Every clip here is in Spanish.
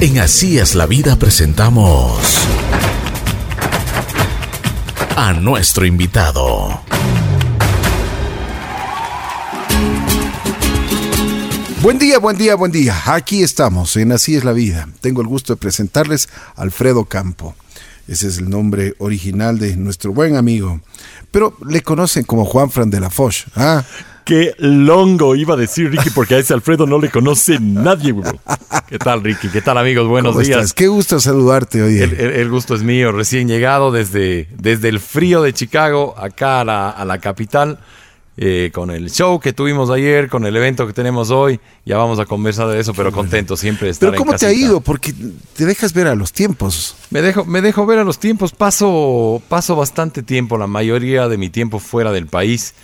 En Así es la vida presentamos a nuestro invitado. Buen día, buen día, buen día. Aquí estamos en Así es la vida. Tengo el gusto de presentarles a Alfredo Campo. Ese es el nombre original de nuestro buen amigo. Pero le conocen como Juan Fran de la Foch. ¿ah? Qué longo iba a decir Ricky, porque a ese Alfredo no le conoce nadie, ¿Qué tal, Ricky? ¿Qué tal, amigos? Buenos ¿Cómo días. estás? Qué gusto saludarte hoy. El, el- el gusto es mío, recién llegado desde, desde el frío de Chicago acá a la, a la capital, eh, con el show que tuvimos ayer, con el evento que tenemos hoy. Ya vamos a conversar de eso, pero contento siempre de estar Pero en ¿cómo te ha ido? Porque te dejas ver a los tiempos. Me dejo, me dejo ver a los tiempos, paso, paso bastante tiempo, la mayoría de mi tiempo fuera del país,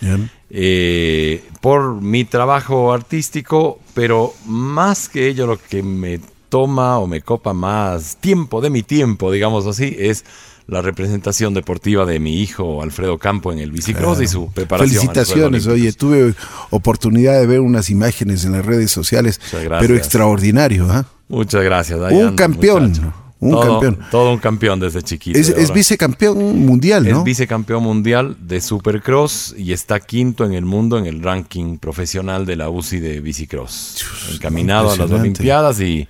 eh, por mi trabajo artístico, pero más que ello lo que me toma o me copa más tiempo de mi tiempo, digamos así, es la representación deportiva de mi hijo Alfredo Campo en el bicicross y su preparación. Felicitaciones. Oye, tuve oportunidad de ver unas imágenes en las redes sociales, pero extraordinario. ¿ah? Muchas gracias. ahí Un campeón, muchacho. un Todo- campeón. Todo un campeón desde chiquito. Es, vicecampeón mundial, ¿no? Es vicecampeón mundial de Supercross y está quinto en el mundo en el ranking profesional de la UCI de bicicross. Encaminado a las. Olimpiadas y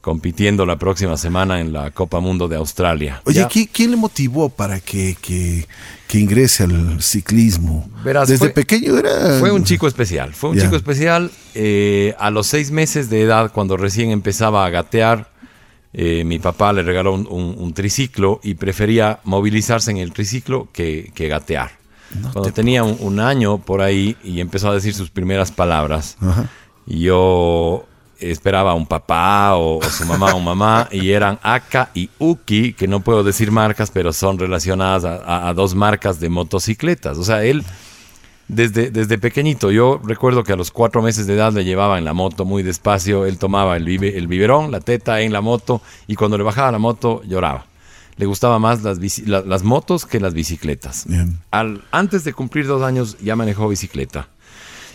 compitiendo la próxima semana en la Copa Mundo de Australia. Oye, Ya- ¿qui- ¿quién le motivó para que, que- que ingrese al ciclismo? Verás, Desde fue- pequeño era... Fue un chico especial. Fue un Ya. chico especial. eh, a los seis meses de edad, cuando recién empezaba a gatear, eh, mi papá le regaló un, un- un triciclo y prefería movilizarse en el triciclo que, que gatear. cuando tenía un, un año por ahí y empezó a decir sus primeras palabras, y yo esperaba un papá o, o su mamá o mamá y eran Aka y Uki, que no puedo decir marcas, pero son relacionadas a, a- a dos marcas de motocicletas. O sea, él desde, desde pequeñito, yo recuerdo que a los cuatro meses de edad le llevaba en la moto muy despacio, él tomaba el, bibe- el biberón, la teta en la moto y cuando le bajaba la moto lloraba. Le gustaban más las, bici- la- las motos que las bicicletas. Bien. Al, antes de cumplir dos años ya manejó bicicleta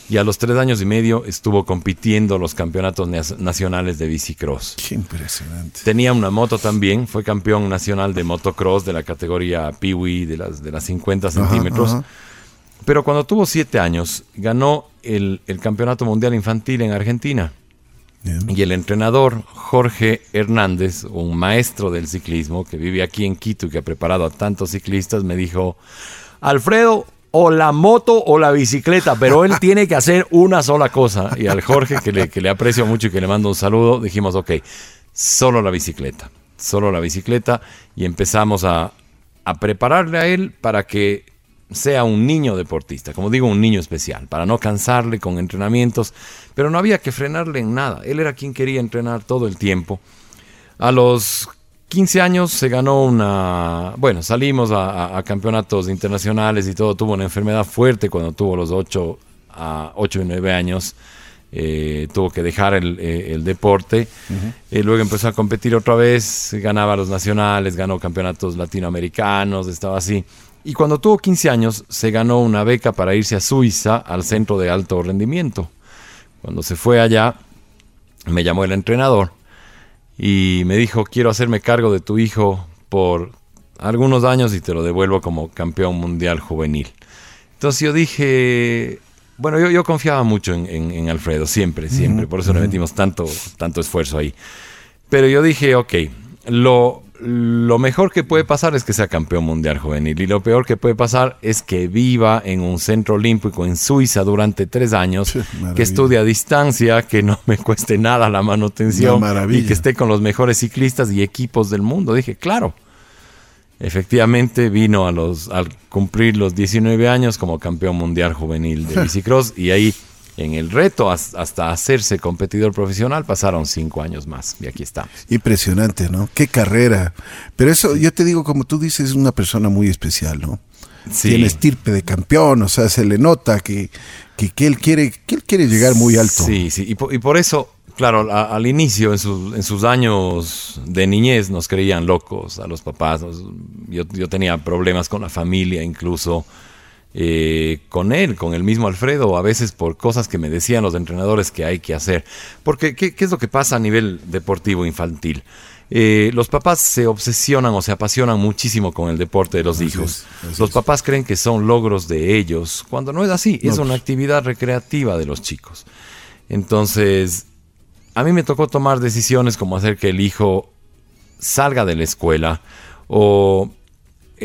y a los tres años y medio estuvo compitiendo los campeonatos nacionales de bicicross. Qué impresionante. Tenía una moto también, fue campeón nacional de motocross de la categoría Peewee de las, de las 50 centímetros. ajá. Pero cuando tuvo siete años, ganó el, el campeonato mundial infantil en Argentina. Bien. Y el entrenador Jorge Hernández, un maestro del ciclismo que vive aquí en Quito y que ha preparado a tantos ciclistas, me dijo, Alfredo, o la moto o la bicicleta, pero él tiene que hacer una sola cosa. Y al Jorge, que le, que le aprecio mucho y que le mando un saludo, dijimos, ok, solo la bicicleta, solo la bicicleta. Y empezamos a, a prepararle a él para que sea un niño deportista, como digo, un niño especial, para no cansarle con entrenamientos, pero no había que frenarle en nada. Él era quien quería entrenar todo el tiempo. A los 15 años se ganó una... Bueno, salimos a, a- a campeonatos internacionales y todo. Tuvo una enfermedad fuerte cuando tuvo los 8, a 8 y 9 años. Eh, tuvo que dejar el, eh, el deporte. Eh, luego empezó a competir otra vez. Ganaba los nacionales, ganó campeonatos latinoamericanos, estaba así. Y cuando tuvo 15 años se ganó una beca para irse a Suiza al centro de alto rendimiento. Cuando se fue allá, me llamó el entrenador y me dijo, quiero hacerme cargo de tu hijo por algunos años y te lo devuelvo como campeón mundial juvenil. Entonces yo dije, bueno, yo, yo confiaba mucho en, en- en Alfredo, siempre, siempre, por eso le metimos tanto, tanto esfuerzo ahí. Pero yo dije, ok, lo, lo mejor que puede pasar es que sea campeón mundial juvenil y lo peor que puede pasar es que viva en un centro olímpico en Suiza durante tres años, maravilla. que estudie a distancia, que no me cueste nada la manutención y que esté con los mejores ciclistas y equipos del mundo. Dije, claro. Efectivamente vino a los al cumplir los 19 años como campeón mundial juvenil de bicicross y ahí en el reto has- hasta hacerse competidor profesional pasaron cinco años más y aquí estamos. Impresionante, ¿no? Qué carrera. Pero eso, yo te digo, como tú dices, es una persona muy especial, ¿no? Sí. Tiene estirpe de campeón, o sea, se le nota que, que, que él quiere que él quiere llegar muy alto. Sí, sí, y por, y por eso, claro, a- al inicio, en sus, en sus años de niñez, nos creían locos a los papás. Yo, yo tenía problemas con la familia incluso. Eh, con él, con el mismo Alfredo, a veces por cosas que me decían los entrenadores que hay que hacer. Porque, ¿qué, qué es lo que pasa a nivel deportivo infantil? Eh, los papás se obsesionan o se apasionan muchísimo con el deporte de los Así hijos. es, los es. papás creen que son logros de ellos, cuando no es así, es No, una pues. actividad recreativa de los chicos. Entonces, a mí me tocó tomar decisiones como hacer que el hijo salga de la escuela o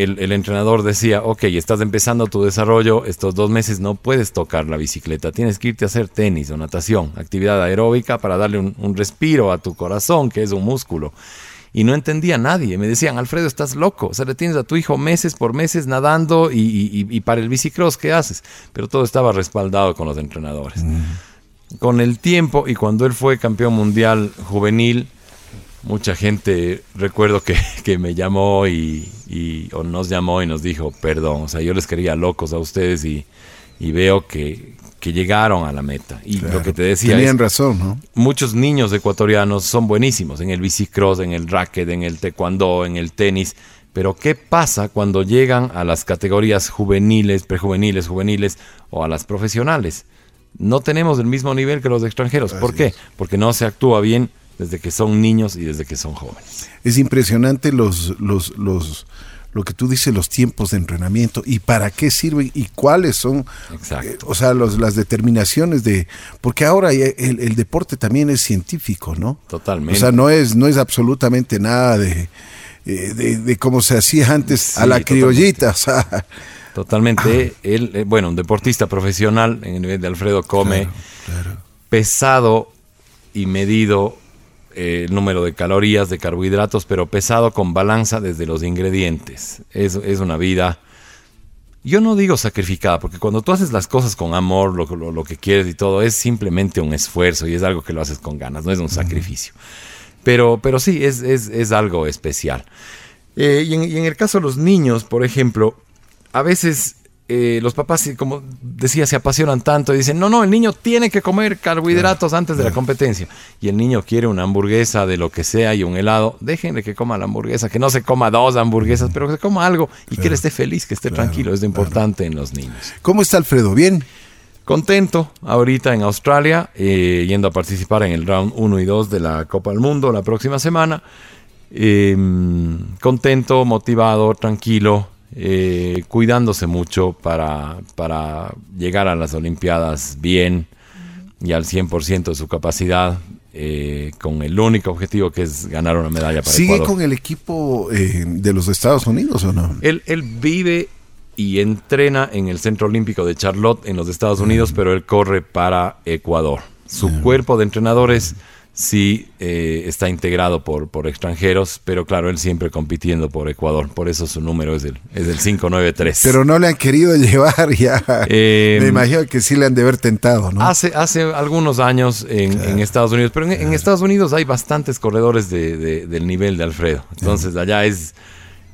el, el entrenador decía, ok, estás empezando tu desarrollo, estos dos meses no puedes tocar la bicicleta, tienes que irte a hacer tenis o natación, actividad aeróbica para darle un, un respiro a tu corazón, que es un músculo. Y no entendía a nadie, me decían, Alfredo, estás loco, o sea, le tienes a tu hijo meses por meses nadando y, y- y- y para el bicicross, ¿qué haces? Pero todo estaba respaldado con los entrenadores. Con el tiempo y cuando él fue campeón mundial juvenil, mucha gente, recuerdo que, que me llamó y, y- o nos llamó y nos dijo, perdón, o sea, yo les quería locos a ustedes y, y veo que, que llegaron a la meta. Y lo que te decía Tenían es, razón, ¿no? muchos niños ecuatorianos son buenísimos en el bicicross, en el racket, en el taekwondo, en el tenis. Pero ¿qué pasa cuando llegan a las categorías juveniles, prejuveniles, juveniles o a las profesionales? No tenemos el mismo nivel que los extranjeros. ¿Por qué? es. Porque no se actúa bien desde que son niños y desde que son jóvenes. Es impresionante los, los, los, lo que tú dices, los tiempos de entrenamiento y para qué sirven y cuáles son, eh, o sea, los, las determinaciones de, porque ahora el, el deporte también es científico, ¿no? Totalmente. O sea, no es, no es absolutamente nada de, eh, de, de cómo se hacía antes a la criollita, o sea, Totalmente. Él, eh, bueno, un deportista profesional en el nivel de Alfredo come claro. pesado y medido eh, el número de calorías, de carbohidratos, pero pesado con balanza desde los ingredientes. Es, es una vida, yo no digo sacrificada, porque cuando tú haces las cosas con amor, lo, lo- lo que quieres y todo, es simplemente un esfuerzo y es algo que lo haces con ganas, no es un sacrificio. Pero, pero sí, es, es, es algo especial. Eh, y, en, y en el caso de los niños, por ejemplo, a veces eh, los papás, como decía, se apasionan tanto y dicen, no, no, el niño tiene que comer carbohidratos antes de la competencia. Y el niño quiere una hamburguesa de lo que sea y un helado. Déjenle que coma la hamburguesa, que no se coma dos hamburguesas, pero que se coma algo y que él esté feliz, que esté tranquilo. Es lo importante en los niños. ¿Cómo está Alfredo? ¿Bien? Contento ahorita en Australia, eh, yendo a participar en el round 1 y 2 de la Copa del Mundo la próxima semana. Eh, contento, motivado, tranquilo, eh, cuidándose mucho para, para llegar a las Olimpiadas bien y al 100% de su capacidad, eh, con el único objetivo que es ganar una medalla para ¿Sigue Ecuador. con el equipo eh, de los Estados Unidos o no? Él, él vive y entrena en el Centro Olímpico de Charlotte en los Estados Unidos, pero él corre para Ecuador. Su cuerpo de entrenadores sí eh, está integrado por, por extranjeros, pero claro, él siempre compitiendo por Ecuador. Por eso su número es el, es el 593. Pero no le han querido llevar ya. Eh, Me imagino que sí le han de haber tentado, ¿no? Hace, hace algunos años en, en Estados Unidos, pero en, en Estados Unidos hay bastantes corredores de- de- del nivel de Alfredo. Entonces allá es,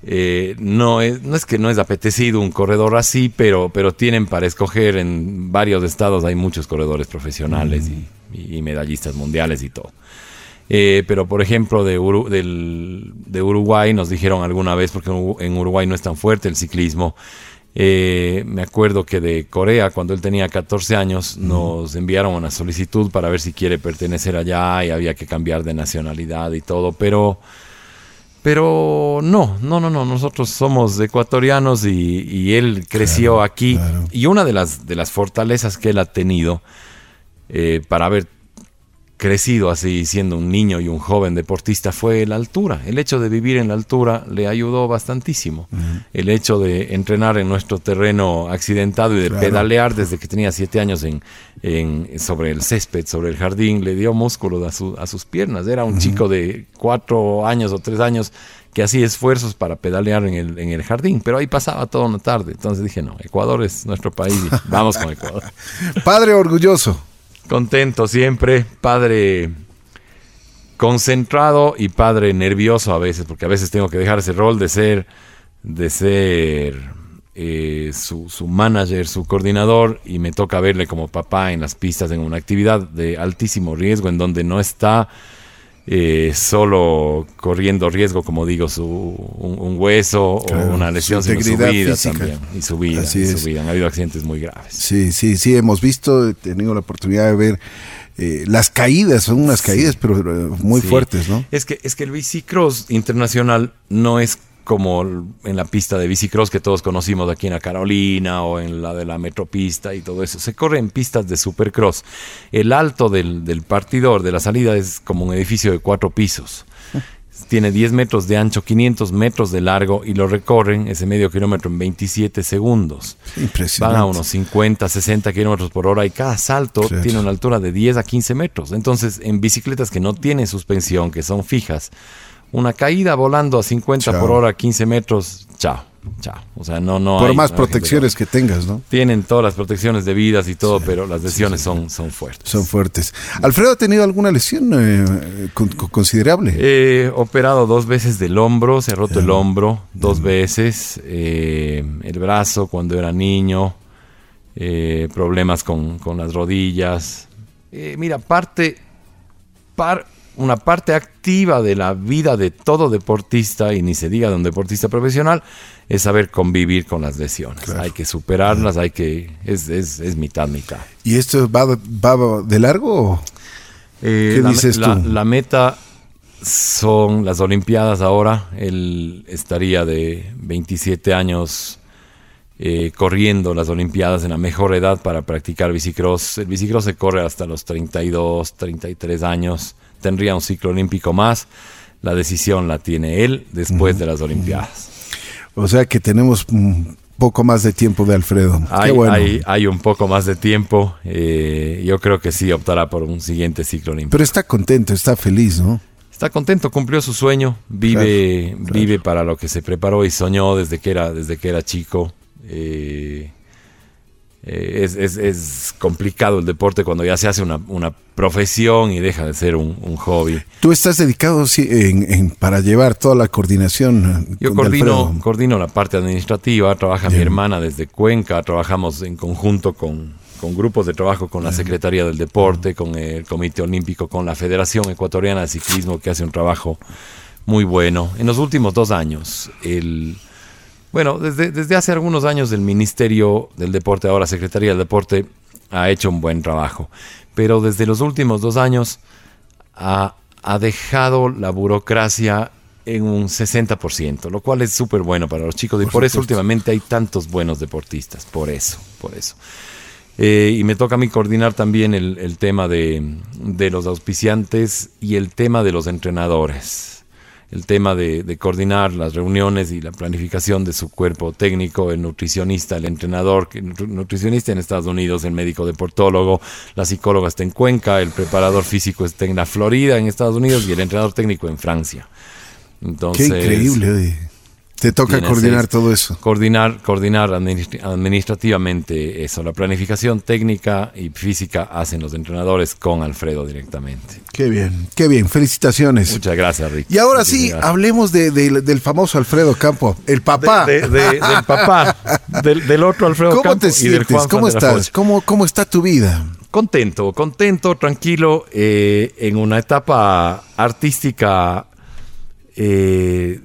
eh, no es, no es que no es apetecido un corredor así, pero, pero tienen para escoger en varios estados, hay muchos corredores profesionales y, y medallistas mundiales y todo. Eh, pero por ejemplo de, Uru- del- de Uruguay nos dijeron alguna vez, porque en Uruguay no es tan fuerte el ciclismo, eh, me acuerdo que de Corea, cuando él tenía 14 años, nos enviaron una solicitud para ver si quiere pertenecer allá y había que cambiar de nacionalidad y todo, pero, pero no, no, no, no, nosotros somos ecuatorianos y, y él creció aquí claro. y una de las, de las fortalezas que él ha tenido eh, para haber crecido así siendo un niño y un joven deportista fue la altura. El hecho de vivir en la altura le ayudó bastantísimo. El hecho de entrenar en nuestro terreno accidentado y de Claro. pedalear desde que tenía siete años en, en- sobre el césped, sobre el jardín, le dio músculo a, su- a sus piernas. Era un chico de cuatro años o tres años que hacía esfuerzos para pedalear en el, en el jardín, pero ahí pasaba toda una tarde. Entonces dije, no, Ecuador es nuestro país y vamos con Ecuador. Padre orgulloso. Contento siempre, padre concentrado y padre nervioso a veces, porque a veces tengo que dejar ese rol de ser, de ser eh, su, su manager, su coordinador, y me toca verle como papá en las pistas en una actividad de altísimo riesgo, en donde no está eh, solo corriendo riesgo, como digo, su, un, un hueso Claro, o una lesión, su sino su vida física. también. Y su vida, Así y es. su vida. Han habido accidentes muy graves. Sí, sí, sí, hemos visto, he tenido la oportunidad de ver eh, las caídas, son unas caídas, pero eh, muy Sí. fuertes, ¿no? Es que, es que el bicicross internacional no es como en la pista de bicicross que todos conocimos aquí en la Carolina o en la de la Metropista y todo eso. Se corre en pistas de supercross. El alto del, del partidor de la salida es como un edificio de cuatro pisos. Tiene 10 metros de ancho, 500 metros de largo y lo recorren ese medio kilómetro en 27 segundos. Impresionante. Van a unos 50, 60 kilómetros por hora y cada salto tiene una altura de 10 a 15 metros. Entonces, en bicicletas que no tienen suspensión, que son fijas, una caída volando a 50 Chao. por hora, 15 metros, chao, chao. O sea, no, no Por hay- más no protecciones que tengas, ¿no? Tienen todas las protecciones debidas y todo, pero las lesiones son, son fuertes. Son fuertes. ¿Alfredo ha tenido alguna lesión eh, con- con- considerable? He operado dos veces del hombro, se ha roto el hombro dos veces, eh, el brazo cuando era niño, eh, problemas con, con las rodillas. Eh, mira, parte, par- una parte activa de la vida de todo deportista, y ni se diga de un deportista profesional, es saber convivir con las lesiones. Hay que superarlas, hay que... Es, es, es mitad, mitad. ¿Y esto va, va de largo? Eh, ¿Qué la, dices la- tú? la meta son las Olimpiadas ahora. Él estaría de 27 años eh, corriendo las Olimpiadas en la mejor edad para practicar bicicross. El bicicross se corre hasta los 32, 33 años. Tendría un ciclo olímpico más. La decisión la tiene él después de las Olimpiadas. O sea que tenemos un poco más de tiempo de Alfredo. Hay, Qué bueno. hay, hay un poco más de tiempo. eh, yo creo que sí optará por un siguiente ciclo olímpico. Pero está contento, está feliz, ¿no? Está contento, cumplió su sueño, vive, Claro, claro. vive para lo que se preparó y soñó desde que era, desde que era chico. Eh, eh, es, es- es complicado el deporte cuando ya se hace una, una profesión y deja de ser un, un hobby. Tú estás dedicado sí, en, en- para llevar toda la coordinación. eh, Yo coordino, coordino la parte administrativa, trabaja mi hermana desde Cuenca, trabajamos en conjunto con, con grupos de trabajo con la Secretaría del Deporte, con el Comité Olímpico, con la Federación Ecuatoriana de Ciclismo, que hace un trabajo muy bueno. En los últimos dos años, el, bueno, desde, desde hace algunos años el Ministerio del Deporte, ahora Secretaría del Deporte, ha hecho un buen trabajo. Pero desde los últimos dos años ha, ha dejado la burocracia en un 60%, lo cual es súper bueno para los chicos. Y por, eso últimamente hay tantos buenos deportistas. Por eso, por eso. Eh, y me toca a mí coordinar también el, el tema de, de los auspiciantes y el tema de los entrenadores. El tema de, de coordinar las reuniones y la planificación de su cuerpo técnico, el nutricionista, el entrenador, nutri- nutricionista en Estados Unidos, el médico deportólogo, la psicóloga está en Cuenca, el preparador físico está en la Florida, en Estados Unidos, y el entrenador técnico en Francia. Entonces, Qué increíble. Te toca coordinar seis. todo eso. Coordinar, coordinar administrativamente eso. La planificación técnica y física hacen los entrenadores con Alfredo directamente. Qué bien, qué bien. Felicitaciones. Muchas gracias, Rick. Y ahora Muchísimas sí, gracias. hablemos de- de- del famoso Alfredo Campo, el papá. De- de- del papá, del, del otro Alfredo ¿Cómo Campo te y del sientes? Juan ¿Cómo estás? ¿Cómo, ¿Cómo está tu vida? Contento, contento, tranquilo, eh, en una etapa artística eh,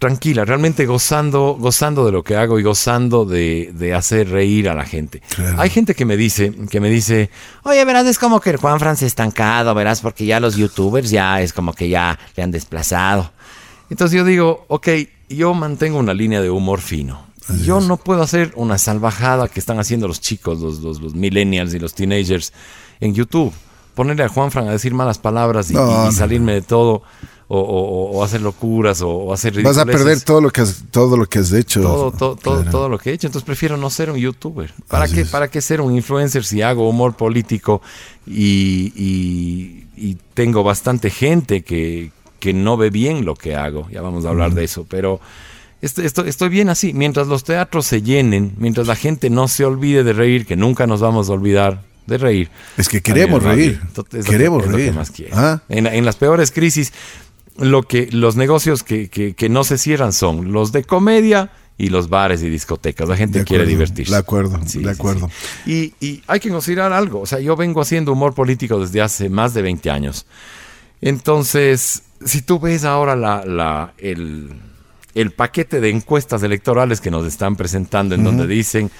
tranquila, realmente gozando, gozando de lo que hago y gozando de, de hacer reír a la gente. Claro. Hay gente que me dice, que me dice, Oye, verás, es como que el Juan Fran se estancado, verás, porque ya los youtubers ya es como que ya le han desplazado. Entonces yo digo, ok, yo mantengo una línea de humor fino. Yo no puedo hacer una salvajada que están haciendo los chicos, los, los, los millennials y los teenagers en YouTube. Ponerle a Juan Fran a decir malas palabras y, No, y- salirme de todo, o, o- o hacer locuras, o, o hacer Vas a perder todo lo que has, todo lo que has hecho. todo, todo, todo, Claro. todo lo que he hecho. Entonces prefiero no ser un youtuber. ¿Para Así qué, es. ¿Para qué ser un influencer si hago humor político y, y- y tengo bastante gente que, que no ve bien lo que hago? Ya vamos a hablar de eso, pero esto- esto- estoy bien así. Mientras los teatros se llenen, mientras la gente no se olvide de reír, que nunca nos vamos a olvidar de reír. Es que queremos reír. es Queremos que- reír. más. Ah. En, en las peores crisis, lo que los negocios que, que- que no se cierran son los de comedia y los bares y discotecas. La gente quiere divertirse. de acuerdo, de acuerdo. sí. Y, y hay que considerar algo. O sea, yo vengo haciendo humor político desde hace más de 20 años. Entonces, si tú ves ahora la, la, el, el paquete de encuestas electorales que nos están presentando, en donde dicen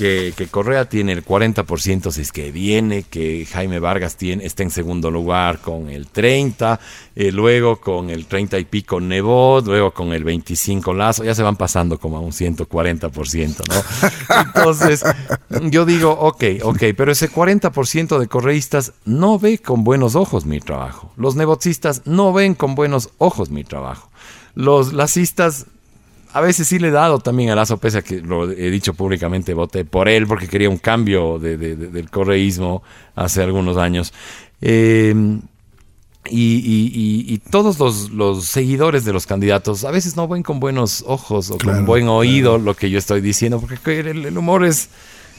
que, que Correa tiene el 40% si es que viene, que Jaime Vargas tiene, está en segundo lugar con el 30%, eh, luego con el 30 y pico Nebot, luego con el 25 Lazo, ya se van pasando como a un 140%, ¿no? Entonces, yo digo, ok, ok, pero ese 40% de correístas no ve con buenos ojos mi trabajo. Los nebotistas no ven con buenos ojos mi trabajo. Los lacistas a veces sí le he dado también a Lazo, pese a que lo he dicho públicamente, voté por él porque quería un cambio de- de- de- del correísmo hace algunos años. Eh, y, y- y- y todos los, los seguidores de los candidatos a veces no ven con buenos ojos o Claro, con buen oído lo que yo estoy diciendo, porque el, el humor es,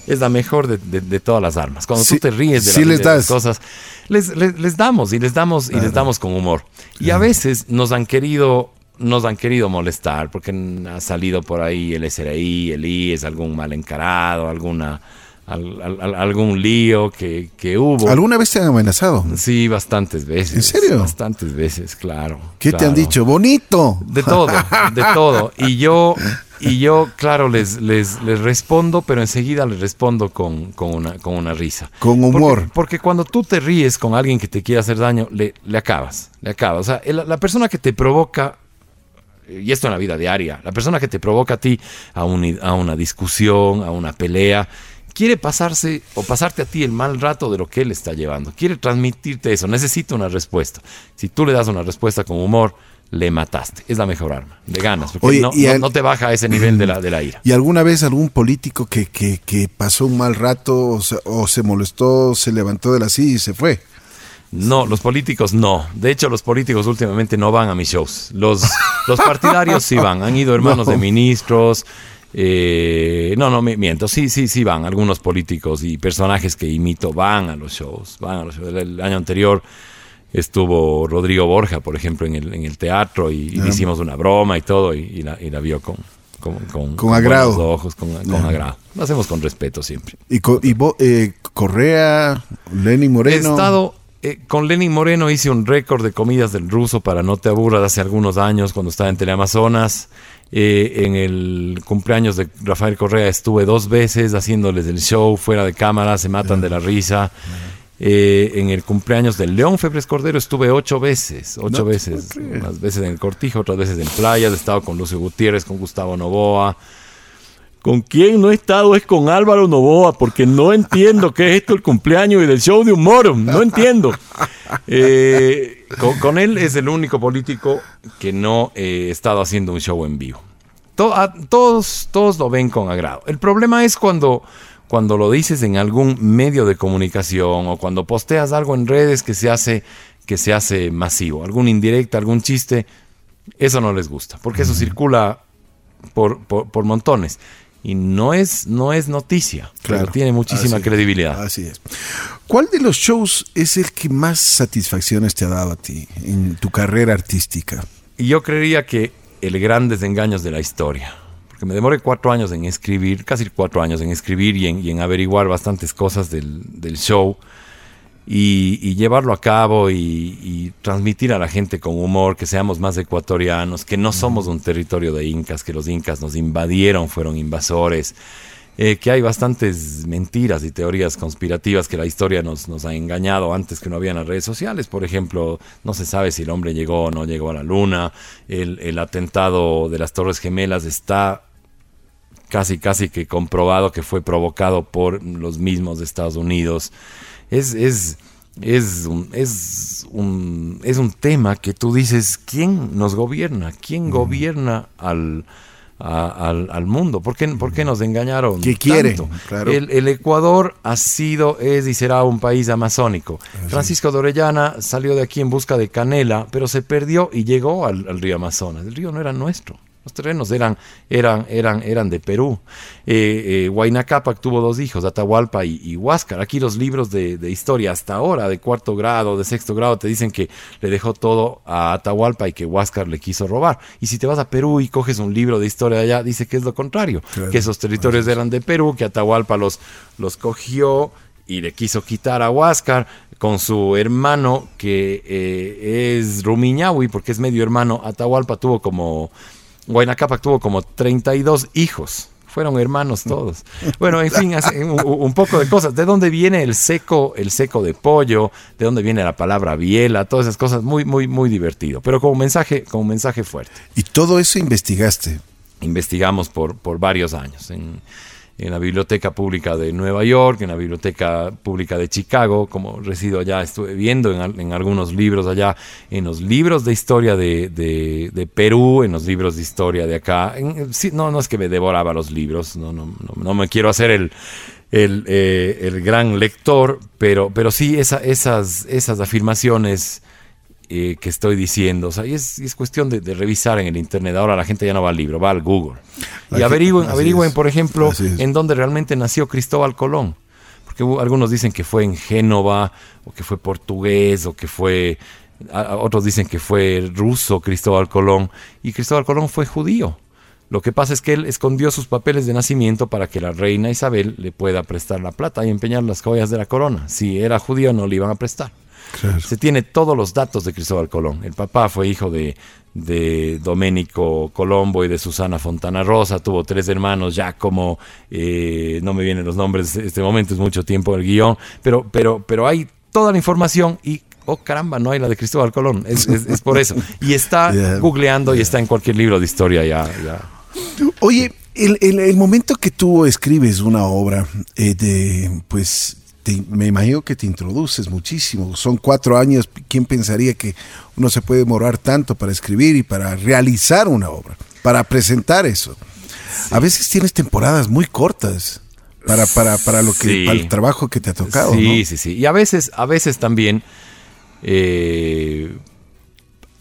es la mejor de, de- de todas las armas. Cuando Sí, tú te ríes de, la sí les y de las cosas, les, les- les damos y les damos y les damos con humor. Y a veces nos han querido nos han querido molestar porque ha salido por ahí el SRI, el IES, algún mal encarado, alguna al- al- al- algún lío que, que hubo. ¿Alguna vez te han amenazado? Sí, bastantes veces. ¿En serio? Bastantes veces, claro. ¿Qué te han dicho? ¡Bonito! De todo, de todo. Y yo, y yo claro, les, les, les respondo, pero enseguida les respondo con, con, una, con una risa. Con humor. Porque, porque cuando tú te ríes con alguien que te quiere hacer daño, le, le acabas, le acabas. O sea, la persona que te provoca, y esto en la vida diaria, la persona que te provoca a ti a, un- a una discusión, a una pelea, quiere pasarse o pasarte a ti el mal rato de lo que él está llevando. Quiere transmitirte eso, necesita una respuesta. Si tú le das una respuesta con humor, le mataste. Es la mejor arma. Le ganas. Porque Oye, no, y no- al- no te baja a ese nivel de la, de la ira. ¿Y alguna vez algún político que, que, que pasó un mal rato o se, o se molestó, se levantó de la silla y se fue? No, los políticos no. De hecho, los políticos últimamente no van a mis shows. Los, los partidarios sí van. Han ido hermanos No. de ministros. eh, no, no, mi- miento. Sí, sí, sí van. Algunos políticos y personajes que imito van a los shows. Van a los shows. El, el año anterior estuvo Rodrigo Borja, por ejemplo, en el, en el teatro y, y le hicimos una broma y todo y, y la, y la vio con, con, con, con agrado. buenos ojos, con, con agrado. Lo hacemos con respeto siempre. Y, co- y eh, Correa, Lenny He Moreno. estado eh, con Lenin Moreno, hice un récord de comidas del ruso para No Te Aburras hace algunos años cuando estaba en Teleamazonas. Eh, en el cumpleaños de Rafael Correa estuve dos veces haciéndoles el show fuera de cámara, se matan de la risa. Eh, en el cumpleaños del León Febres Cordero estuve ocho veces, ocho No veces, unas veces en el Cortijo, otras veces en playas, he estado con Lucio Gutiérrez, con Gustavo Novoa, ¿Con quién no he estado? Es con Álvaro Novoa, porque no entiendo qué es esto el cumpleaños y del show de humor. No entiendo. Eh, con, con él es el único político que no eh, he estado haciendo un show en vivo. To- a- todos, todos lo ven con agrado. El problema es cuando, cuando lo dices en algún medio de comunicación o cuando posteas algo en redes que se hace, que se hace masivo. Algún indirecta, algún chiste. Eso no les gusta, porque eso circula por, por, por montones. Y no es, no es noticia, Claro. pero tiene muchísima Así es, credibilidad. Así es. ¿Cuál de los shows es el que más satisfacciones te ha dado a ti en tu carrera artística? Y yo creería que el gran desengaños de la historia. Porque me demoré cuatro años en escribir, casi cuatro años en escribir y en, y en averiguar bastantes cosas del, del show. Y, y llevarlo a cabo y, y transmitir a la gente con humor que seamos más ecuatorianos, que no somos un territorio de incas, que los incas nos invadieron, fueron invasores, eh, que hay bastantes mentiras y teorías conspirativas que la historia nos, nos ha engañado antes que no habían las redes sociales. Por ejemplo, no se sabe si el hombre llegó o no llegó a la luna. El, el atentado de las Torres Gemelas está casi, casi que comprobado que fue provocado por los mismos de Estados Unidos. Es, es, es, un, es, un, es un tema que tú dices, ¿quién nos gobierna? ¿Quién gobierna al, a- al, al mundo? ¿Por qué, por qué nos engañaron? ¿Qué quiere? tanto? Claro. El, el Ecuador ha sido, es y será un país amazónico. Francisco de Orellana salió de aquí en busca de canela, pero se perdió y llegó al, al río Amazonas. El río no era nuestro. Los terrenos eran, eran, eran, eran de Perú. Eh, eh, Huayna Cápac tuvo dos hijos, Atahualpa y, y Huáscar. Aquí los libros de, de historia hasta ahora, de cuarto grado, de sexto grado, te dicen que le dejó todo a Atahualpa y que Huáscar le quiso robar. Y si te vas a Perú y coges un libro de historia de allá, dice que es lo contrario, Claro. que esos territorios eran de Perú, que Atahualpa los, los cogió y le quiso quitar a Huáscar con su hermano que eh, es Rumiñahui, porque es medio hermano. Atahualpa tuvo como, Huayna tuvo como 32 hijos. Fueron hermanos todos. Bueno, en fin, un, un, poco de cosas. ¿De dónde viene el seco, el seco de pollo? ¿De dónde viene la palabra biela? Todas esas cosas muy, muy, muy divertido. Pero como mensaje, como mensaje fuerte. ¿Y todo eso investigaste? Investigamos por, por varios años. En, en la Biblioteca Pública de Nueva York, en la Biblioteca Pública de Chicago, como resido allá, estuve viendo en, algunos libros allá, en los libros de historia de, Perú, en los libros de historia de acá. no, no es que me devoraba los libros, no, no, no, me quiero hacer el, el, eh, el, gran lector, pero, pero sí esa, esas, esas afirmaciones eh, que estoy diciendo. O sea, y es, es cuestión de, revisar en el Internet. Ahora la gente ya no va al libro, va al Google. Y averigüen, averigüen por ejemplo, en dónde realmente nació Cristóbal Colón. Porque algunos dicen que fue en Génova, o que fue portugués, o que fue... otros dicen que fue ruso Cristóbal Colón. Y Cristóbal Colón fue judío. Lo que pasa es que él escondió sus papeles de nacimiento para que la reina Isabel le pueda prestar la plata y empeñar las joyas de la corona. Si era judío no le iban a prestar. Se tiene todos los datos de Cristóbal Colón. El papá fue hijo de, de Domenico Colombo y de Susana Fontana Rosa. Tuvo tres hermanos, ya como eh, no me vienen los nombres en este momento, es mucho tiempo el guion, pero, pero, pero hay toda la información y oh caramba, no hay la de Cristóbal Colón. Es, por eso. Y está googleando y está en cualquier libro de historia ya. Oye, el, el, momento que tú escribes una obra eh, de, pues, me imagino que te introduces muchísimo. Son cuatro años. ¿Quién pensaría que uno se puede demorar tanto para escribir y para realizar una obra, para presentar eso? A veces tienes temporadas muy cortas para, para, para lo que para el trabajo que te ha tocado. Sí, sí, sí. Y a veces, a veces también eh,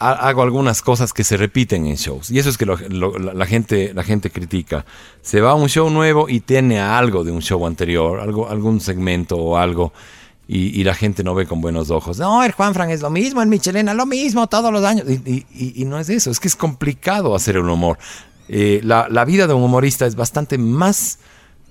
hago algunas cosas que se repiten en shows. Y eso es que la, gente, la gente critica. Se va a un show nuevo y tiene algo de un show anterior, algo, algún segmento o algo. Y, la gente no ve con buenos ojos. No, el Juan Fran es lo mismo, el Michelena lo mismo todos los años. Y, no es eso, es que es complicado hacer un humor. Eh, la, la, vida de un humorista es bastante más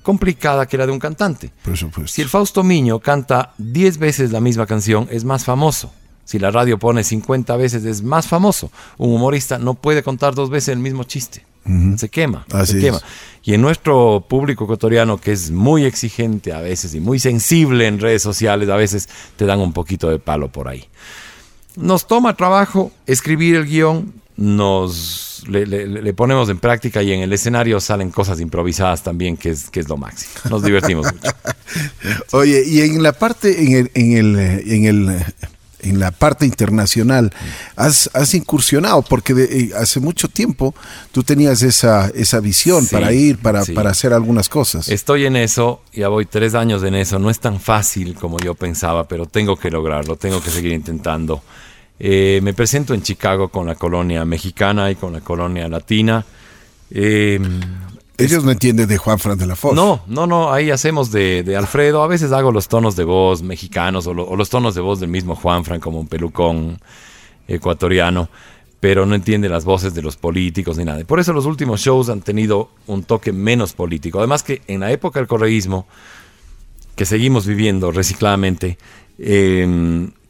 complicada que la de un cantante. Por supuesto. Si el Fausto Miño canta 10 veces la misma canción, es más famoso. Si la radio pone 50 veces es más famoso. Un humorista no puede contar dos veces el mismo chiste. Se quema, se quema. Y en nuestro público ecuatoriano, que es muy exigente a veces y muy sensible en redes sociales, a veces te dan un poquito de palo por ahí. Nos toma trabajo escribir el guion, nos le, ponemos en práctica y en el escenario salen cosas improvisadas también, que es, que es lo máximo. Nos divertimos mucho. Oye, y en la parte, en el, en el, en el en la parte internacional, has, has incursionado, porque eh, hace mucho tiempo tú tenías esa, esa visión para ir, para, para, hacer algunas cosas. Estoy en eso, ya voy tres años en eso, no es tan fácil como yo pensaba, pero tengo que lograrlo, tengo que seguir intentando. Eh, me presento en Chicago con la colonia mexicana y con la colonia latina. Eh, ellos no entienden de Juan Fran de la Foz. No, no, no, ahí hacemos de, Alfredo. A veces hago los tonos de voz mexicanos o, los tonos de voz del mismo Juan Fran como un pelucón ecuatoriano, pero no entiende las voces de los políticos ni nada. Por eso los últimos shows han tenido un toque menos político. Además que en la época del correísmo, que seguimos viviendo recicladamente, eh,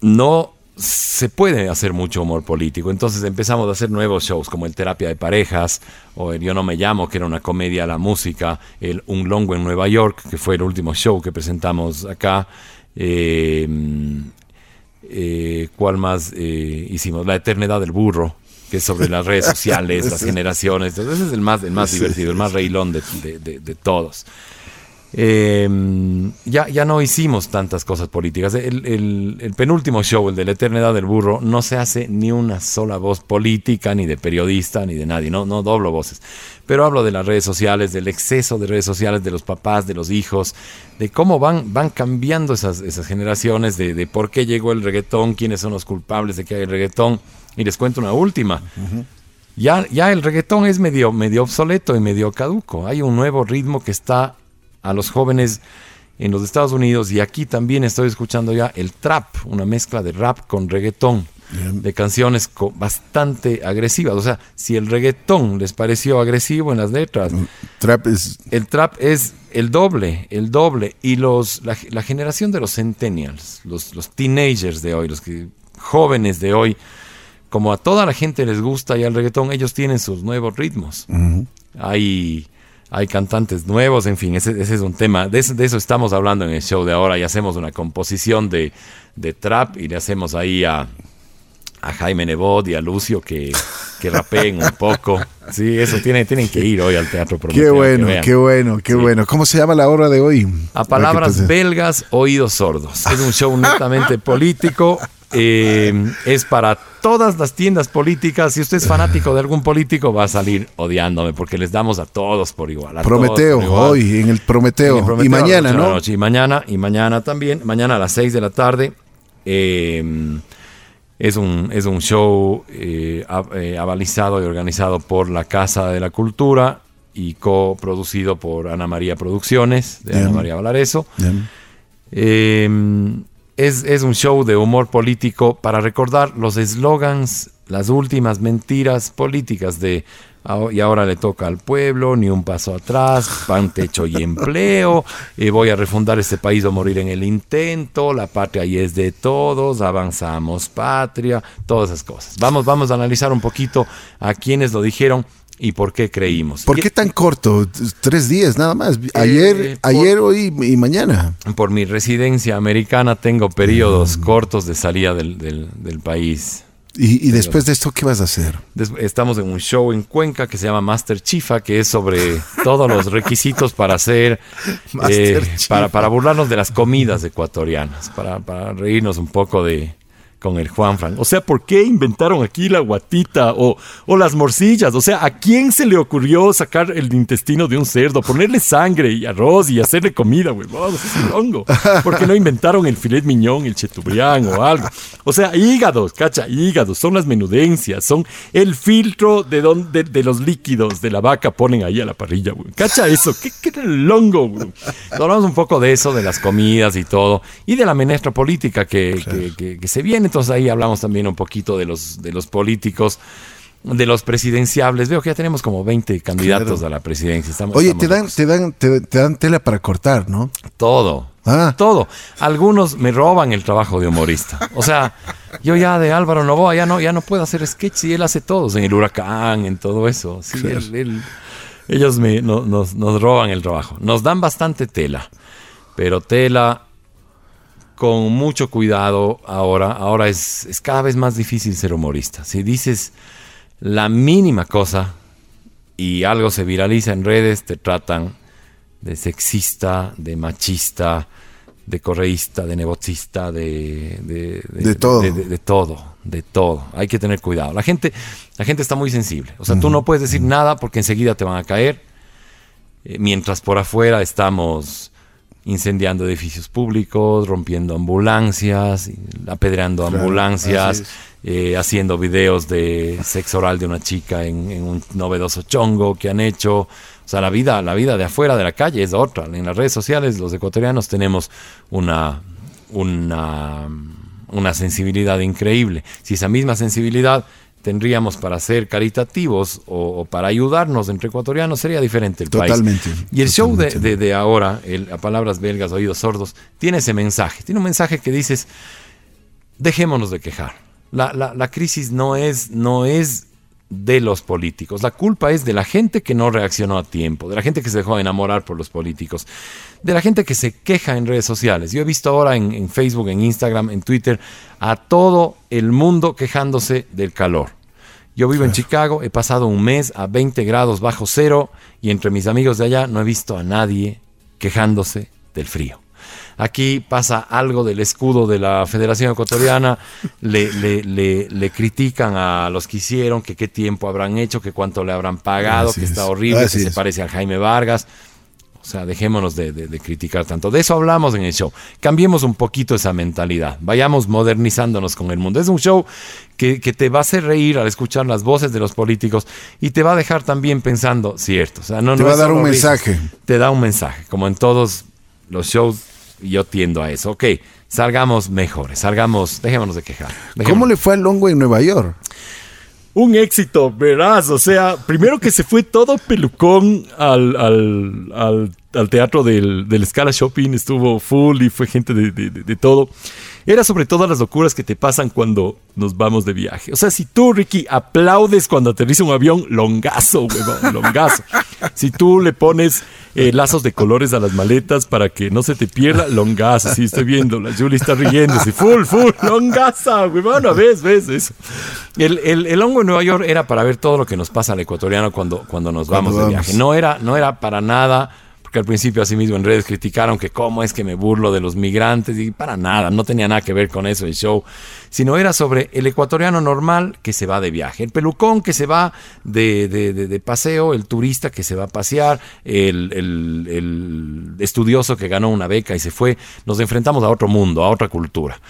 no se puede hacer mucho humor político. Entonces empezamos a hacer nuevos shows como el Terapia de Parejas o el Yo no me llamo, que era una comedia a la música, el Un Longo en Nueva York, que fue el último show que presentamos acá. Eh, eh, ¿Cuál más eh, hicimos? La Eternidad del Burro, que es sobre las redes sociales, las generaciones. Entonces, ese es el más, el más divertido, el más reilón de, de todos. Eh, ya, ya no hicimos tantas cosas políticas. El, penúltimo show, el de la eternidad del burro, no se hace ni una sola voz política, ni de periodista, ni de nadie. No, no doblo voces. Pero hablo de las redes sociales, del exceso de redes sociales, de los papás, de los hijos, de cómo van, van cambiando esas, esas generaciones, de, por qué llegó el reggaetón, quiénes son los culpables de que hay el reggaetón. Y les cuento una última. Ya, ya, el reggaetón es medio, medio obsoleto y medio caduco. Hay un nuevo ritmo que está a los jóvenes en los Estados Unidos y aquí también estoy escuchando ya el trap, una mezcla de rap con reggaetón, de canciones bastante agresivas. O sea, si el reggaetón les pareció agresivo en las letras, trap es... el trap es el doble, el doble. Y los, la, la generación de los centennials, los, los teenagers de hoy, los que, jóvenes de hoy, como a toda la gente les gusta ya el reggaetón, ellos tienen sus nuevos ritmos. Hay, hay cantantes nuevos, en fin, ese, ese es un tema. De eso, de eso estamos hablando en el show de ahora y hacemos una composición de, de trap y le hacemos ahí a, a Jaime Nebot y a Lucio que, que rapeen un poco. Sí, eso tienen, tienen que ir hoy al Teatro Prometeo. Qué bueno, qué bueno, qué Sí. bueno. ¿Cómo se llama la obra de hoy? A palabras belgas, oídos sordos. Es un show netamente político. eh, es para todas las tiendas políticas. Si usted es fanático de algún político, va a salir odiándome porque les damos a todos por igual. a Prometeo, por igual. hoy en el Prometeo. En el Prometeo y mañana, ¿no? noche. Y mañana, y mañana también. Mañana a las 6 de la tarde. eh, es un, es un show eh, eh, avalizado y organizado por la Casa de la Cultura y coproducido por Ana María Producciones, de Ana. María Valareso. Eh, es, es un show de humor político para recordar los eslogans, las últimas mentiras políticas de "Ah, y ahora le toca al pueblo, ni un paso atrás, pan, techo y empleo, eh, voy a refundar este país o morir en el intento, la patria y es de todos, avanzamos patria, todas esas cosas. Vamos, vamos a analizar un poquito a quienes lo dijeron y por qué creímos. ¿Por qué tan corto? Tres días nada más. Ayer, Eh, por- ayer, hoy y mañana. por mi residencia americana tengo periodos Mm. cortos de salida del, del- del país. Y, y después de esto, ¿qué vas a hacer? Estamos en un show en Cuenca que se llama Master Chifa, que es sobre todos los requisitos para hacer, eh, para, para burlarnos de las comidas ecuatorianas, para, para reírnos un poco de con el Juanfran. O sea, ¿por qué inventaron aquí la guatita o, o las morcillas? O sea, ¿a quién se le ocurrió sacar el intestino de un cerdo, ponerle sangre y arroz y hacerle comida, huevón? Es un hongo. ¿Por qué no inventaron el filet miñón, el chetubrián o algo? O sea, hígados, cacha, hígados, son las menudencias, son el filtro de, don- de, de los líquidos de la vaca ponen ahí a la parrilla, güey. Cacha eso, qué, qué longo, güey. Hablamos un poco de eso, de las comidas y todo, y de la menestra política que, que- que- que se viene. Entonces ahí hablamos también un poquito de los, de los políticos, de los presidenciables. Veo que ya tenemos como 20 candidatos Claro. a la presidencia. Estamos- Oye, estamos te dan, te dan, te, te dan tela para cortar, ¿no? Todo. Ah. Todo. Algunos me roban el trabajo de humorista. O sea, yo ya de Álvaro Novoa ya no, ya no puedo hacer sketch y él hace todos, en el huracán, en todo eso. Sí, él- él- ellos me, no- nos, nos roban el trabajo. Nos dan bastante tela, pero tela con mucho cuidado ahora. Ahora es, es cada vez más difícil ser humorista. Si dices la mínima cosa y algo se viraliza en redes, te tratan de sexista, de machista, de correísta, de negocista, de, de, De todo. De todo, de todo. Hay que tener cuidado. La gente, la gente está muy sensible. O sea, tú no puedes decir nada porque enseguida te van a caer. Eh, mientras por afuera estamos incendiando edificios públicos, rompiendo ambulancias, apedreando Claro, ambulancias, eh, haciendo videos de sexo oral de una chica en, en un novedoso chongo que han hecho. O sea, la vida, la vida de afuera de la calle es otra. En las redes sociales los ecuatorianos tenemos una, una, una sensibilidad increíble. Si esa misma sensibilidad tendríamos para ser caritativos o, o para ayudarnos entre ecuatorianos, sería diferente el Totalmente, país. Y el show de, totalmente. de- de ahora, el, a palabras belgas, oídos sordos, tiene ese mensaje. Tiene un mensaje que dices, dejémonos de quejar. La, la- la crisis no es, no es de los políticos. La culpa es de la gente que no reaccionó a tiempo, de la gente que se dejó enamorar por los políticos, de la gente que se queja en redes sociales. Yo he visto ahora en, en Facebook, en Instagram, en Twitter, a todo el mundo quejándose del calor. Yo vivo en Chicago, he pasado un mes a 20 grados bajo cero y entre mis amigos de allá no he visto a nadie quejándose del frío. Aquí pasa algo del escudo de la Federación Ecuatoriana, le, le- le- le critican a los que hicieron, que qué tiempo habrán hecho, que cuánto le habrán pagado, Así que es, está horrible, así que se parece a Jaime Vargas. O sea, dejémonos de, de- de criticar tanto. De eso hablamos en el show. Cambiemos un poquito esa mentalidad. Vayamos modernizándonos con el mundo. Es un show que, que te va a hacer reír al escuchar las voces de los políticos y te va a dejar también pensando, cierto. O sea, no, Te no va a dar un risas. mensaje. Te da un mensaje. Como en todos los shows, yo tiendo a eso. Ok, salgamos mejores, salgamos, dejémonos de quejar. ¿Cómo le fue al hongo en Nueva York? un éxito, verás. O sea, primero que se fue todo pelucón al, al, al, al teatro del, del, Scala Shopping, estuvo full y fue gente de, de, de, todo. Era sobre todo las locuras que te pasan cuando nos vamos de viaje. O sea, si tú, Ricky, aplaudes cuando aterriza un avión, longazo, huevón, longazo. Si tú le pones eh, lazos de colores a las maletas para que no se te pierda, longazo. Sí, estoy viendo, la Julie está riéndose. Full, full, longaza, huevón, ves, ves eso. El, el, el hongo en Nueva York era para ver todo lo que nos pasa al ecuatoriano cuando, cuando nos vamos de viaje. No era, no era para nada porque al principio así mismo en redes criticaron que cómo es que me burlo de los migrantes y para nada, no tenía nada que ver con eso el show, sino era sobre el ecuatoriano normal que se va de viaje, el pelucón que se va de, de, de, paseo, el turista que se va a pasear, el, el estudioso que ganó una beca y se fue, nos enfrentamos a otro mundo, a otra cultura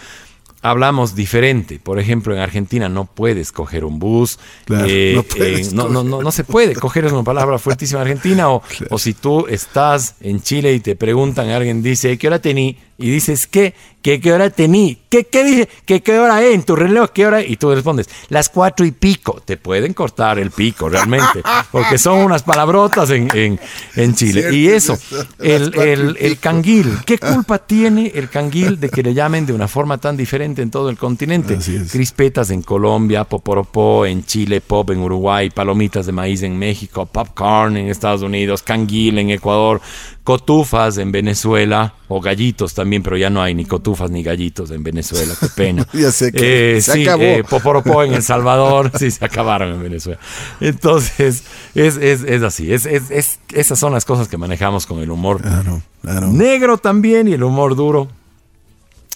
hablamos diferente. Por ejemplo, en Argentina no puedes coger un bus. Claro, eh, no eh, no, no, no, no se puede. Coger es una palabra fuertísima en Argentina. O, Claro. o si tú estás en Chile y te preguntan, alguien dice, ¿qué hora tení? Y dices, ¿qué? ¿Qué, qué hora tení? ¿Qué, qué dice? ¿Qué, ¿Qué hora es en tu reloj? ¿Qué hora? Y tú respondes, las cuatro y pico. Te pueden cortar el pico, realmente. Porque son unas palabrotas en, en, en Chile. Cierto, y eso, el, el, el canguil. ¿Qué culpa tiene el canguil de que le llamen de una forma tan diferente en todo el continente? Crispetas en Colombia, poporopó en Chile, pop en Uruguay, palomitas de maíz en México, popcorn en Estados Unidos, canguil en Ecuador, cotufas en Venezuela, o gallitos también, pero ya no hay ni cotufas ni gallitos en Venezuela, qué pena. Ya sé que Eh, se sí, acabó. eh, poporopó en El Salvador, sí, se acabaron en Venezuela. Entonces, es, es, es así, es, es, es- esas son las cosas que manejamos con el humor Claro, claro. negro también y el humor duro.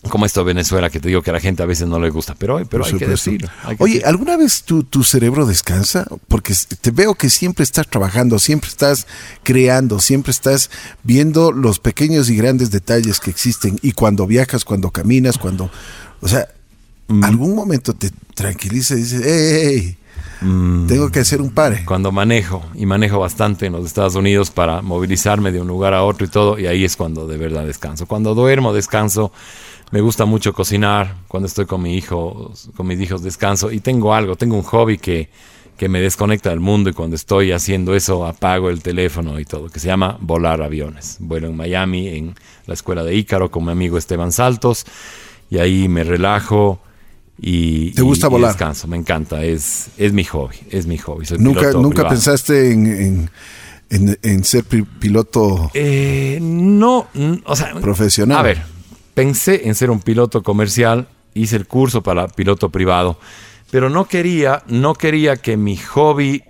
Como esto de Venezuela, que te digo que a la gente a veces no le gusta, pero, pero hay que decirlo. hay que Oye, decirlo. ¿alguna vez tu, tu cerebro descansa? Porque te veo que siempre estás trabajando, siempre estás creando, siempre estás viendo los pequeños y grandes detalles que existen. Y cuando viajas, cuando caminas, cuando... O sea, Mm. algún momento te tranquiliza y dices, hey, hey, hey, Mm. tengo que hacer un pare. cuando manejo, y manejo bastante en los Estados Unidos para movilizarme de un lugar a otro y todo, y ahí es cuando de verdad descanso. Cuando duermo, descanso. Me gusta mucho cocinar. Cuando estoy con mi hijo, con mis hijos, descanso. Y tengo algo, tengo un hobby que, que me desconecta del mundo y cuando estoy haciendo eso apago el teléfono y todo, que se llama volar aviones. Vuelo en Miami, en la escuela de Ícaro, con mi amigo Esteban Saltos, y ahí me relajo. Y, ¿Te gusta y- y volar? descanso, me encanta, es, es mi hobby, es mi hobby. Soy ¿Nunca, nunca privado. pensaste en, en, en- en ser pi- piloto? Eh, no, o sea, Profesional. A ver, pensé en ser un piloto comercial, hice el curso para piloto privado, pero no quería, no quería que mi hobby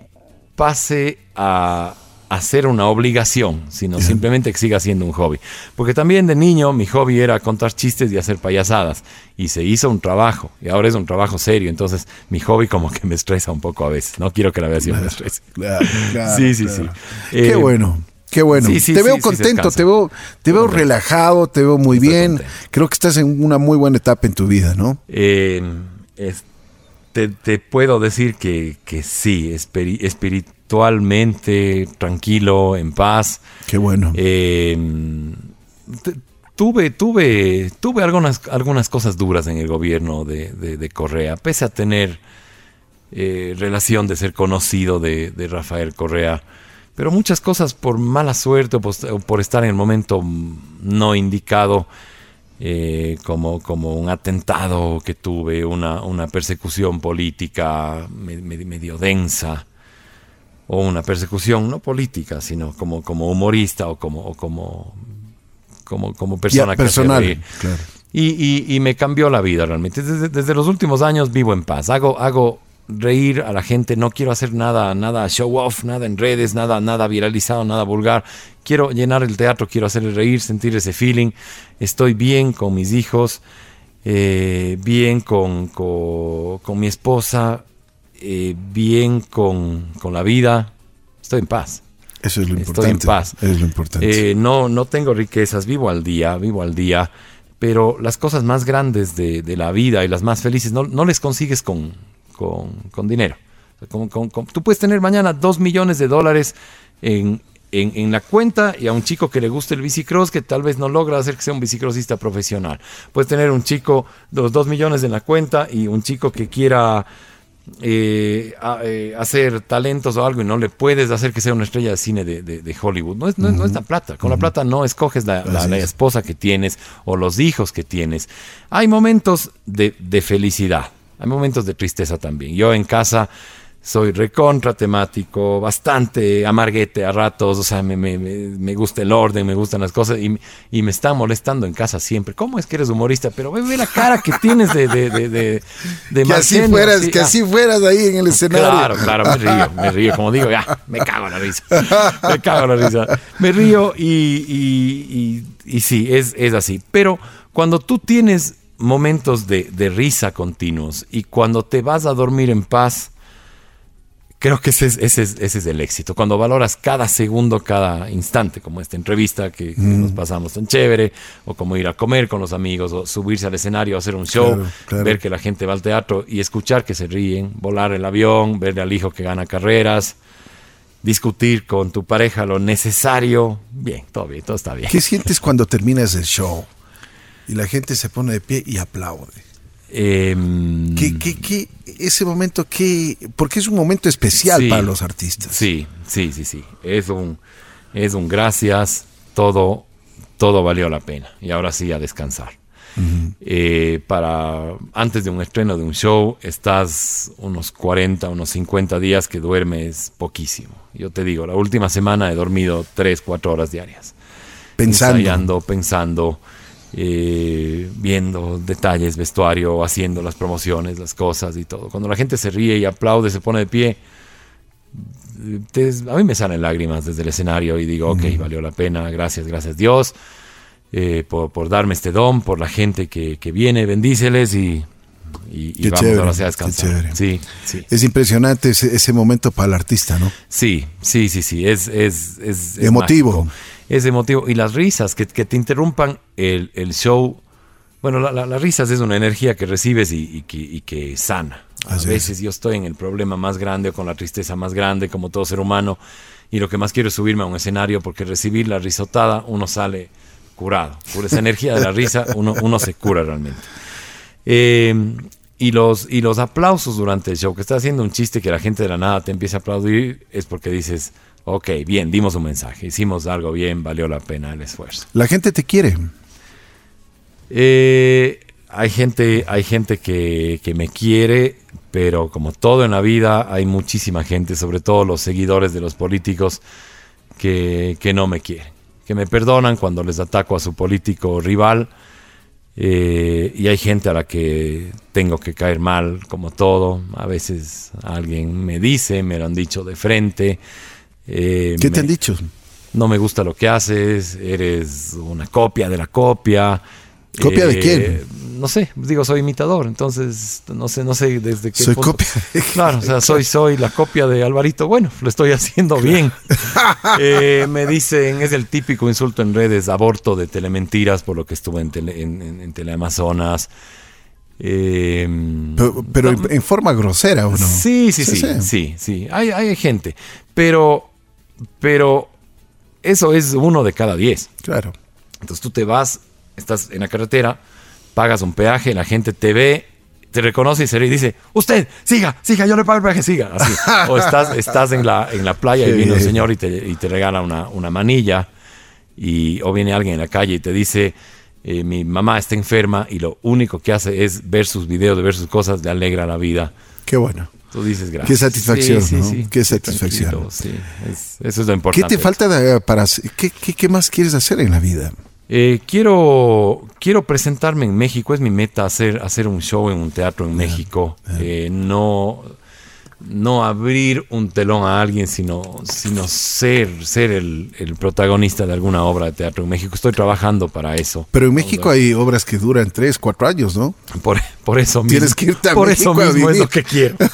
pase a, ser una obligación, sino simplemente que siga siendo un hobby. Porque también de niño mi hobby era contar chistes y hacer payasadas, y se hizo un trabajo, y ahora es un trabajo serio, entonces mi hobby como que me estresa un poco a veces, no quiero que la aviación me estrese. Claro, claro, Sí, sí, claro. sí. Qué Eh, bueno. Qué bueno. sí, sí, te veo sí, contento, te veo, te veo relajado, te veo muy Estoy bien. contento. Creo que estás en una muy buena etapa en tu vida, ¿no? Eh, es- te, te puedo decir que, que sí, espiri- espiritualmente tranquilo, en paz. Qué bueno. Eh, te- tuve, tuve, tuve algunas, algunas cosas duras en el gobierno de, de- de Correa, pese a tener eh, relación de ser conocido de, de Rafael Correa. Pero muchas cosas por mala suerte o por, o por estar en el momento no indicado, eh, como, como un atentado que tuve, una, una persecución política me- me- medio densa, o una persecución no política, sino como, como humorista o como, o como, como, como persona personal. Claro. Y, y- y me cambió la vida realmente. Desde, desde los últimos años vivo en paz. Hago, hago reír a la gente. No quiero hacer nada, nada show off, nada en redes, nada, nada viralizado, nada vulgar. Quiero llenar el teatro, quiero hacerle reír, sentir ese feeling. Estoy bien con mis hijos, eh, bien con, con, con mi esposa, eh, bien con, con la vida. Estoy en paz. Eso es lo Estoy importante. en paz. Es lo importante. Eh, no, no tengo riquezas, vivo al día, vivo al día, pero las cosas más grandes de, de la vida y las más felices no, no les consigues con, con, con dinero. Con- con- tú puedes tener mañana dos millones de dólares en, en, en la cuenta y a un chico que le guste el bicicross que tal vez no logra hacer que sea un bicicrossista profesional. Puedes tener un chico, los dos millones en la cuenta y un chico que quiera eh, a- eh, hacer talentos o algo y no le puedes hacer que sea una estrella de cine de, de- de Hollywood. No es, no, no es la plata. Con la plata no escoges la, la- la es. esposa que tienes o los hijos que tienes. Hay momentos de, de felicidad, hay momentos de tristeza también. Yo en casa soy recontra temático, bastante amarguete a ratos, o sea, me, me- me- gusta el orden, me gustan las cosas y, y me está molestando en casa siempre. ¿Cómo es que eres humorista? Pero ve, ve la cara que tienes de, de, de, de, de Que así fueras, que ah. así fueras ahí en el escenario. Claro, claro, me río, me río. Como digo, ya, me cago en la risa. Me cago en la risa. Me río y, y, y- y sí, es, es así. Pero cuando tú tienes momentos de, de risa continuos y cuando te vas a dormir en paz, creo que ese es, ese, es, ese es el éxito. Cuando valoras cada segundo, cada instante, como esta entrevista que, que nos pasamos tan chévere, o como ir a comer con los amigos, o subirse al escenario, hacer un show, Claro, claro. ver que la gente va al teatro y escuchar que se ríen, volar el avión, verle al hijo que gana carreras, discutir con tu pareja lo necesario. Bien, todo bien, todo está bien. ¿Qué sientes cuando terminas el show y la gente se pone de pie y aplaude? Em, ¿Qué, qué, qué- ese momento, qué, porque es un momento especial Sí. para los artistas. Sí, sí, sí, sí. Es un, es un gracias, todo, todo valió la pena. Y ahora sí a descansar. Eh, para antes de un estreno de un show estás unos 40, unos 50 días que duermes poquísimo. Yo te digo, la última semana he dormido 3, 4 horas diarias. Pensando. Ensayando, pensando, eh, viendo detalles, vestuario, haciendo las promociones, las cosas y todo. Cuando la gente se ríe y aplaude, se pone de pie, te- a mí me salen lágrimas desde el escenario y digo, ok, valió la pena, gracias, gracias Dios eh, por, por darme este don, por la gente que, que viene, bendíceles y, y, y vamos chévere, ahora a descansar. Sí, sí, Es impresionante ese, ese momento para el artista, ¿no? sí, sí, sí, sí, es, es, es, es Emotivo. mágico. Es emotivo. Y las risas, que, que te interrumpan el, el show. Bueno, la- la- las risas es una energía que recibes y, y que, y que sana. A es. veces yo estoy en el problema más grande o con la tristeza más grande, como todo ser humano, y lo que más quiero es subirme a un escenario porque recibir la risotada uno sale curado. Por esa energía de la risa uno, uno se cura realmente. Eh, y, los, y los aplausos durante el show, que estás haciendo un chiste que la gente de la nada te empieza a aplaudir, es porque dices, ok, bien, dimos un mensaje, hicimos algo bien, valió la pena el esfuerzo. La gente te quiere. Eh, hay gente, hay gente que, que me quiere, pero como todo en la vida, hay muchísima gente, sobre todo los seguidores de los políticos, que, que no me quieren, que me perdonan cuando les ataco a su político rival. eh, y hay gente a la que tengo que caer mal, como todo. A veces alguien me dice, me lo han dicho de frente. Eh, ¿Qué te me- han dicho? no me gusta lo que haces, eres una copia de la copia. Eh, ¿Copia de quién? No sé, digo, soy imitador, entonces no sé, no sé desde qué Soy punto- copia. Claro, o sea, soy, soy la copia de Alvarito. Bueno, lo estoy haciendo bien. Eh, me dicen, es el típico insulto en redes, aborto de telementiras por lo que estuve en, tele, en, en- en Teleamazonas. Eh, Pero, pero en, en forma grosera, ¿o no? Sí, sí, sí, sí, sí, Hay, hay gente, pero, pero eso es uno de cada diez. Claro. Entonces tú te vas, estás en la carretera, pagas un peaje, la gente te ve, te reconoce y se ríe y dice, usted, siga, siga, yo le pago el peaje, siga. Así. O estás, estás en, la, en la playa y viene un señor y te, y te regala una, una manilla. Y, o viene alguien en la calle y te dice, eh, mi mamá está enferma y lo único que hace es ver sus videos, de ver sus cosas, le alegra la vida. Qué bueno. Tú dices gracias. Qué satisfacción, ¿no? Qué satisfacción. Es- eso es lo ¿Qué importante. te falta de- para qué, qué, qué más quieres hacer en la vida? Eh, quiero, quiero presentarme en México. Es mi meta hacer, hacer un show en un teatro en México. Eh, no, no abrir un telón a alguien, sino, sino ser, ser el, el protagonista de alguna obra de teatro en México. Estoy trabajando para eso. Pero en México hay obras que duran tres, cuatro años, ¿no? Por, por eso mismo. Tienes que irte a por eso México a mismo es lo que quiero.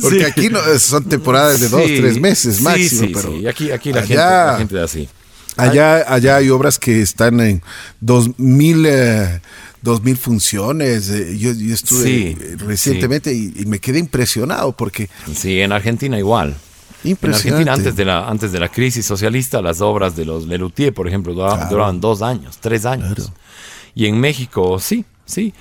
Porque Sí. aquí no, son temporadas de dos, Sí, tres meses máximo. sí, pero sí. Aquí, aquí la, allá- gente, la gente es así. Allá, allá hay obras que están en dos mil, eh, dos mil funciones. eh, yo, yo estuve Sí, recientemente y, y me quedé impresionado porque Sí, en Argentina igual. En impresionante. Argentina, antes de, la, antes de la crisis socialista, las obras de los Lelutier, por ejemplo, duraban, Claro. duraban dos años, tres años. Claro. Y en México, sí, sí.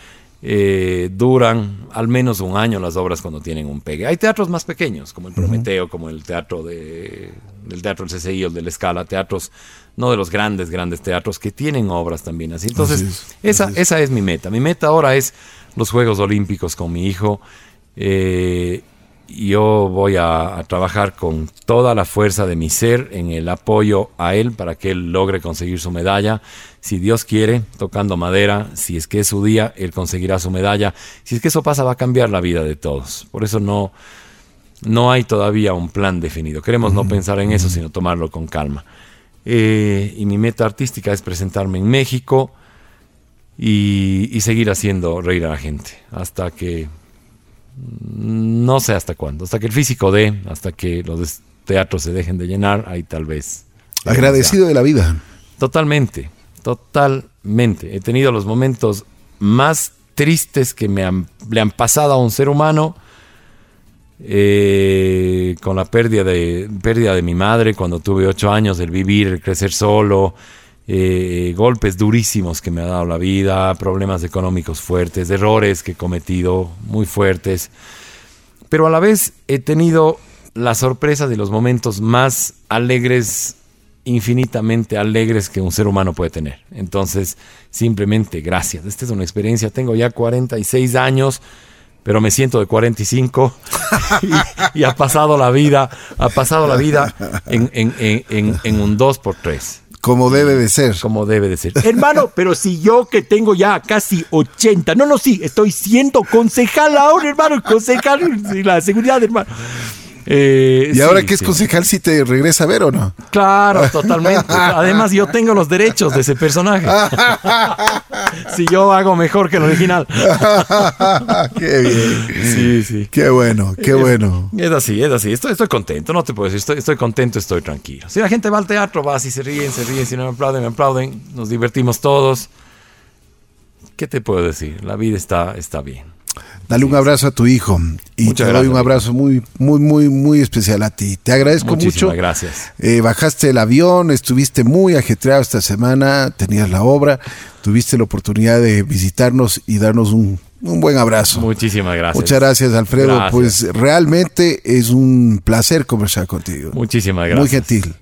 Eh, duran al menos un año las obras cuando tienen un pegue. Hay teatros más pequeños, como el Prometeo, como el teatro de, del Teatro del CCI o el de la Escala, teatros no de los grandes, grandes teatros que tienen obras también así. Entonces, Así es, esa, así es. esa es mi meta. Mi meta ahora es los Juegos Olímpicos con mi hijo. Eh, yo voy a, a trabajar con toda la fuerza de mi ser en el apoyo a él para que él logre conseguir su medalla. Si Dios quiere, tocando madera, si es que es su día, él conseguirá su medalla. Si es que eso pasa, va a cambiar la vida de todos. Por eso no, no hay todavía un plan definido. Queremos no pensar en eso, sino tomarlo con calma. Eh, y mi meta artística es presentarme en México y, y seguir haciendo reír a la gente hasta que no sé hasta cuándo, hasta que el físico dé, hasta que los teatros se dejen de llenar, ahí tal vez. Agradecido de la vida. Totalmente, totalmente. He tenido los momentos más tristes que me han, le han pasado a un ser humano eh, con la pérdida de, pérdida de mi madre cuando tuve ocho años, el vivir, el crecer solo, eh, golpes durísimos que me ha dado la vida, problemas económicos fuertes, errores que he cometido muy fuertes. Pero a la vez he tenido la sorpresa de los momentos más alegres, infinitamente alegres que un ser humano puede tener. Entonces, simplemente gracias. Esta es una experiencia. Tengo ya 46 años, pero me siento de 45 y, y ha pasado la vida, ha pasado la vida en, un 2 por 3 Como debe de ser. como debe de ser. Hermano, pero si yo que tengo ya casi 80, no, no, sí, estoy siendo concejal ahora, hermano, concejal de la seguridad, hermano. Eh, Y sí, ahora que es sí. concejal, si te regresa a ver o no? Claro, totalmente. Además, yo tengo los derechos de ese personaje. si yo hago mejor que el original. qué bien. Sí, sí. Qué bueno, qué bueno. Es así, es así. Estoy, estoy contento, no te puedo decir. Estoy, estoy contento, estoy tranquilo. Si la gente va al teatro, va, si se ríen, se ríen. Si no me aplauden, me aplauden. Nos divertimos todos. ¿Qué te puedo decir? La vida está, está bien. Dale un abrazo a tu hijo y Muchas te doy un abrazo muy, muy, muy, muy especial a ti. Te agradezco Muchísimas mucho. gracias. Eh, bajaste el avión, estuviste muy ajetreado esta semana, tenías la obra, tuviste la oportunidad de visitarnos y darnos un, un buen abrazo. Muchísimas gracias. Muchas gracias, Alfredo. Gracias. Pues realmente es un placer conversar contigo. Muchísimas gracias. Muy gentil.